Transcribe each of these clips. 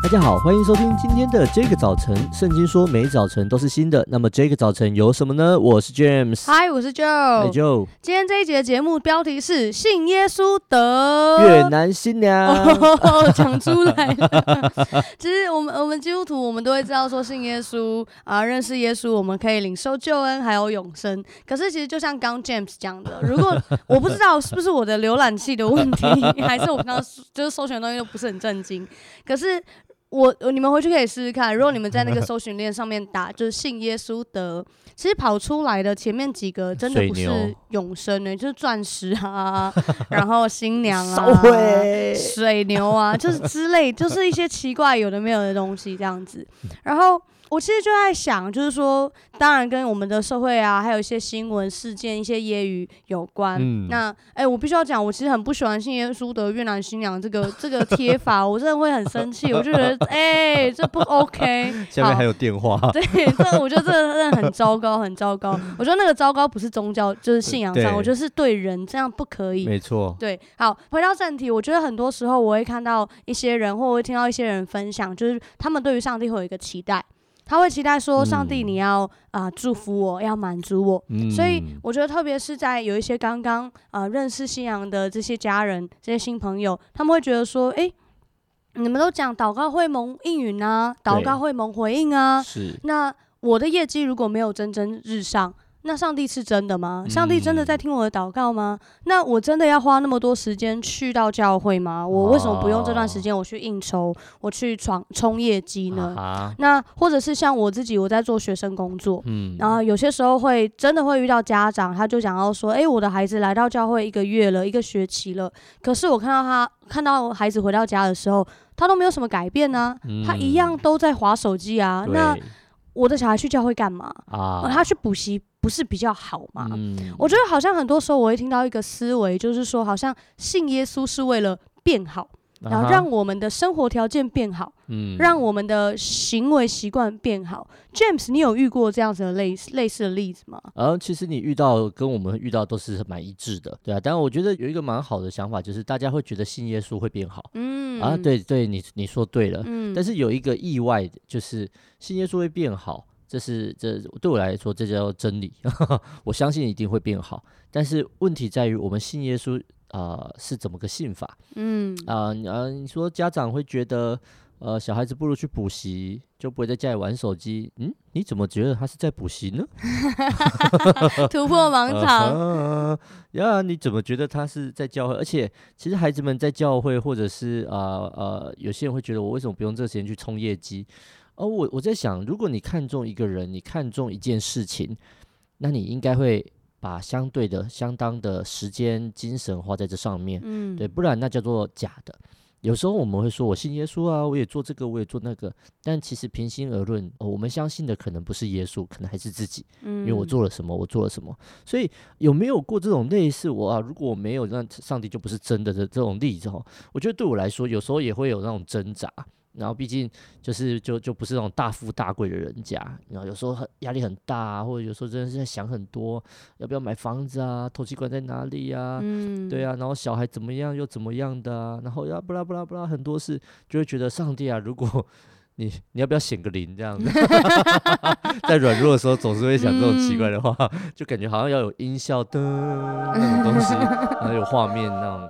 大家好，欢迎收听今天的这个早晨。圣经说每早晨都是新的，那么这个早晨有什么呢？我是 James，嗨，我是 Joe。Hi Joe，今天这一集的节目标题是“信耶稣得越南新娘”，讲出来了。其实我们我们基督徒，我们都会知道说信耶稣啊，认识耶稣，我们可以领受救恩，还有永生。可是其实就像刚 James 讲的，如果我不知道是不是我的浏览器的问题，还是我刚刚就是搜寻的东西都不是很正经，可是。我你们回去可以试试看，如果你们在那个 搜寻链上面打，就是信耶稣得，其实跑出来的前面几个真的不是永生的，就是钻石啊，然后新娘啊，水牛啊，就是之类，就是一些奇怪有的没有的东西这样子，然后。我其实就在想，就是说，当然跟我们的社会啊，还有一些新闻事件、一些揶揄有关。嗯、那，哎、欸，我必须要讲，我其实很不喜欢信耶稣的越南新娘这个这个贴法，我真的会很生气。我就觉得，哎、欸，这不 OK。下面还有电话。对，这我觉得这个真的很糟糕，很糟糕。我觉得那个糟糕不是宗教，就是信仰上，我觉得是对人这样不可以。没错。对，好，回到正题，我觉得很多时候我会看到一些人，或我会听到一些人分享，就是他们对于上帝会有一个期待。他会期待说：“上帝，你要啊、呃、祝福我，要满足我。嗯”所以我觉得，特别是在有一些刚刚啊认识信仰的这些家人、这些新朋友，他们会觉得说：“诶，你们都讲祷告会蒙应允啊，祷告会蒙回应啊，是那我的业绩如果没有蒸蒸日上。”那上帝是真的吗？上帝真的在听我的祷告吗？嗯、那我真的要花那么多时间去到教会吗？我为什么不用这段时间我去应酬，我去闯冲业绩呢？啊、那或者是像我自己，我在做学生工作，嗯，然后有些时候会真的会遇到家长，他就想要说，哎、欸，我的孩子来到教会一个月了，一个学期了，可是我看到他看到孩子回到家的时候，他都没有什么改变呢、啊，嗯、他一样都在划手机啊。那我的小孩去教会干嘛？啊，他去补习。不是比较好吗？嗯、我觉得好像很多时候我会听到一个思维，就是说好像信耶稣是为了变好，然后让我们的生活条件变好，嗯、让我们的行为习惯变好。James，你有遇过这样子的类似类似的例子吗？呃、啊，其实你遇到跟我们遇到都是蛮一致的，对啊。但我觉得有一个蛮好的想法，就是大家会觉得信耶稣会变好，嗯啊，对对，你你说对了，嗯。但是有一个意外的，就是信耶稣会变好。这是这对我来说，这叫真理。我相信一定会变好，但是问题在于我们信耶稣啊、呃、是怎么个信法？嗯啊啊，你说家长会觉得呃小孩子不如去补习，就不会在家里玩手机。嗯，你怎么觉得他是在补习呢？突破盲肠。呀、啊，你怎么觉得他是在教会？而且其实孩子们在教会，或者是啊呃，呃，有些人会觉得我为什么不用这个时间去冲业绩？哦，我我在想，如果你看中一个人，你看中一件事情，那你应该会把相对的、相当的时间、精神花在这上面，嗯，对，不然那叫做假的。有时候我们会说，我信耶稣啊，我也做这个，我也做那个，但其实平心而论，哦，我们相信的可能不是耶稣，可能还是自己，嗯，因为我做了什么，我做了什么。所以有没有过这种类似我啊？如果我没有，那上帝就不是真的的这种例子哦。我觉得对我来说，有时候也会有那种挣扎。然后毕竟就是就就不是那种大富大贵的人家，然后有时候很压力很大啊，或者有时候真的是在想很多，要不要买房子啊，头期款在哪里呀？嗯，对啊，然后小孩怎么样又怎么样的啊，然后要不啦不啦不啦很多事，就会觉得上帝啊，如果你你要不要显个灵这样子，在软弱的时候总是会想这种奇怪的话，嗯、就感觉好像要有音效的那种东西，然后有画面那种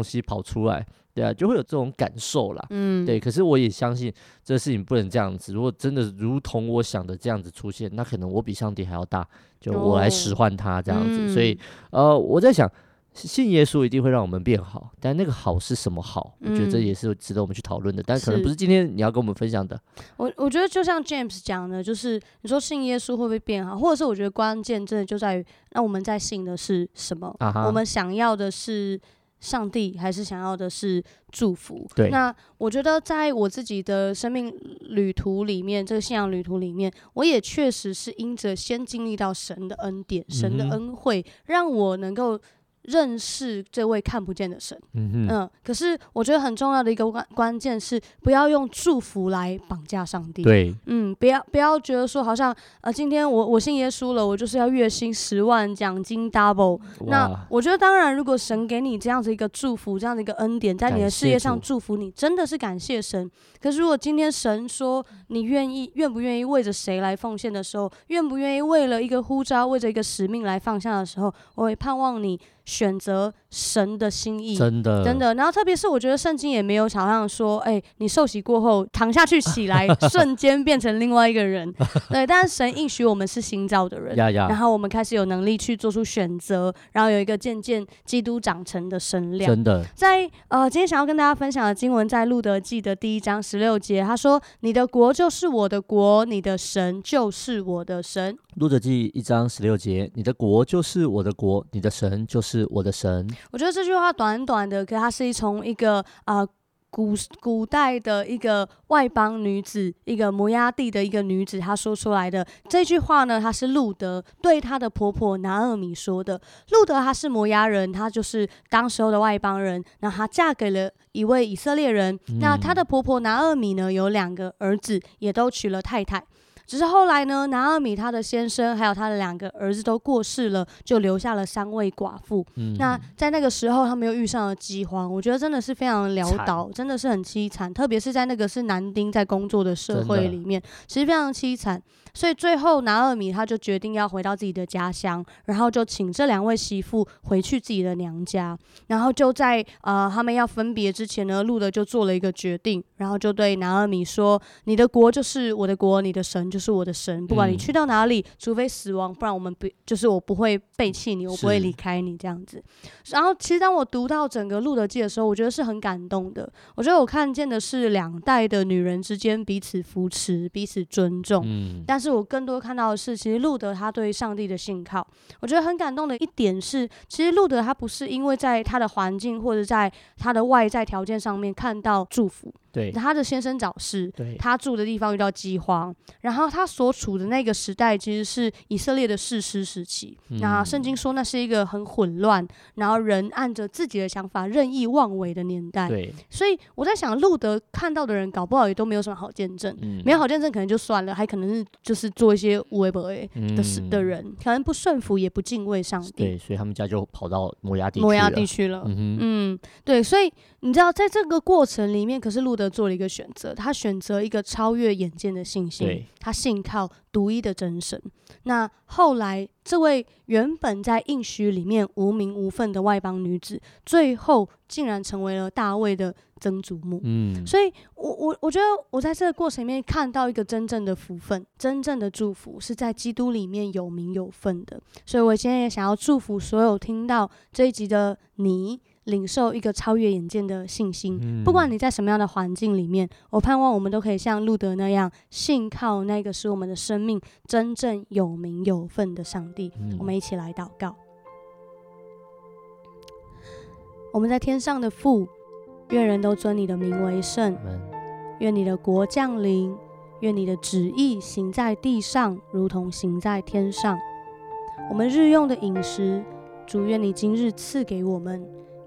东西跑出来。对啊，就会有这种感受啦。嗯，对。可是我也相信这个事情不能这样子。如果真的如同我想的这样子出现，那可能我比上帝还要大，就我来使唤他这样子。哦、所以，呃，我在想，信耶稣一定会让我们变好，但那个好是什么好？我觉得这也是值得我们去讨论的。嗯、但可能不是今天你要跟我们分享的。我我觉得就像 James 讲的，就是你说信耶稣会不会变好，或者是我觉得关键真的就在于，那我们在信的是什么？啊、我们想要的是。上帝还是想要的是祝福。对，那我觉得在我自己的生命旅途里面，这个信仰旅途里面，我也确实是因着先经历到神的恩典、神的恩惠，让我能够认识这位看不见的神，嗯哼嗯，可是我觉得很重要的一个关关键是，不要用祝福来绑架上帝。对，嗯，不要不要觉得说好像呃，今天我我信耶稣了，我就是要月薪十万，奖金 double。那我觉得当然，如果神给你这样子一个祝福，这样的一个恩典，在你的事业上祝福你，真的是感谢神。可是如果今天神说你愿意，愿不愿意为着谁来奉献的时候，愿不愿意为了一个呼召，为着一个使命来放下的时候，我会盼望你。选择神的心意，真的，真的。然后特别是我觉得圣经也没有好像说，哎、欸，你受洗过后躺下去起来，瞬间变成另外一个人。对，但是神应许我们是新造的人，然后我们开始有能力去做出选择，然后有一个渐渐基督长成的身量。真的，在呃，今天想要跟大家分享的经文，在路德记的第一章十六节，他说：“你的国就是我的国，你的神就是我的神。”路德记一章十六节，你的国就是我的国，你的神就是我的神。我觉得这句话短短的，可它是从一个啊、呃、古古代的一个外邦女子，一个摩押地的一个女子，她说出来的这句话呢，她是路德对她的婆婆拿尔米说的。路德她是摩押人，她就是当时候的外邦人，那她嫁给了一位以色列人。嗯、那她的婆婆拿俄米呢，有两个儿子，也都娶了太太。只是后来呢，拿奥米他的先生还有他的两个儿子都过世了，就留下了三位寡妇。嗯、那在那个时候，他们又遇上了饥荒，我觉得真的是非常潦倒，真的是很凄惨。特别是在那个是男丁在工作的社会里面，其实非常凄惨。所以最后拿二米他就决定要回到自己的家乡，然后就请这两位媳妇回去自己的娘家。然后就在呃他们要分别之前呢，路德就做了一个决定，然后就对拿二米说：“你的国就是我的国，你的神就是。”我的神，不管你去到哪里，嗯、除非死亡，不然我们不就是我不会背弃你，我不会离开你这样子。然后，其实当我读到整个路德记的时候，我觉得是很感动的。我觉得我看见的是两代的女人之间彼此扶持、彼此尊重。嗯、但是我更多看到的是，其实路德他对上帝的信靠。我觉得很感动的一点是，其实路德他不是因为在他的环境或者在他的外在条件上面看到祝福。对，他的先生早逝，对。他住的地方遇到饥荒，然后他所处的那个时代其实是以色列的士师时期。那、嗯、圣经说那是一个很混乱，然后人按着自己的想法任意妄为的年代。对，所以我在想，路德看到的人搞不好也都没有什么好见证，嗯、没有好见证可能就算了，还可能是就是做一些无为不为的事的人，嗯、可能不顺服也不敬畏上帝。对，所以他们家就跑到摩押地摩押地区了。嗯，嗯，对，所以你知道在这个过程里面，可是路得做了一个选择，他选择一个超越眼见的信心，他信靠独一的真神。那后来，这位原本在应许里面无名无份的外邦女子，最后竟然成为了大卫的曾祖母。嗯，所以我我我觉得我在这个过程里面看到一个真正的福分，真正的祝福是在基督里面有名有份的。所以我今天也想要祝福所有听到这一集的你。领受一个超越眼见的信心，嗯、不管你在什么样的环境里面，我盼望我们都可以像路德那样，信靠那个使我们的生命真正有名有份的上帝。嗯、我们一起来祷告。我们在天上的父，愿人都尊你的名为圣。嗯、愿你的国降临，愿你的旨意行在地上，如同行在天上。我们日用的饮食，主愿你今日赐给我们。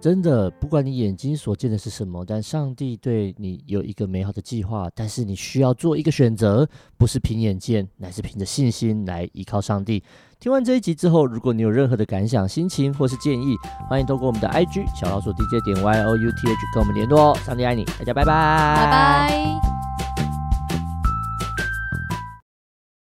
真的，不管你眼睛所见的是什么，但上帝对你有一个美好的计划。但是你需要做一个选择，不是凭眼见，乃是凭着信心来依靠上帝。听完这一集之后，如果你有任何的感想、心情或是建议，欢迎透过我们的 IG 小老鼠 DJ 点 YOUTH 跟我们联络哦。上帝爱你，大家拜拜，拜拜。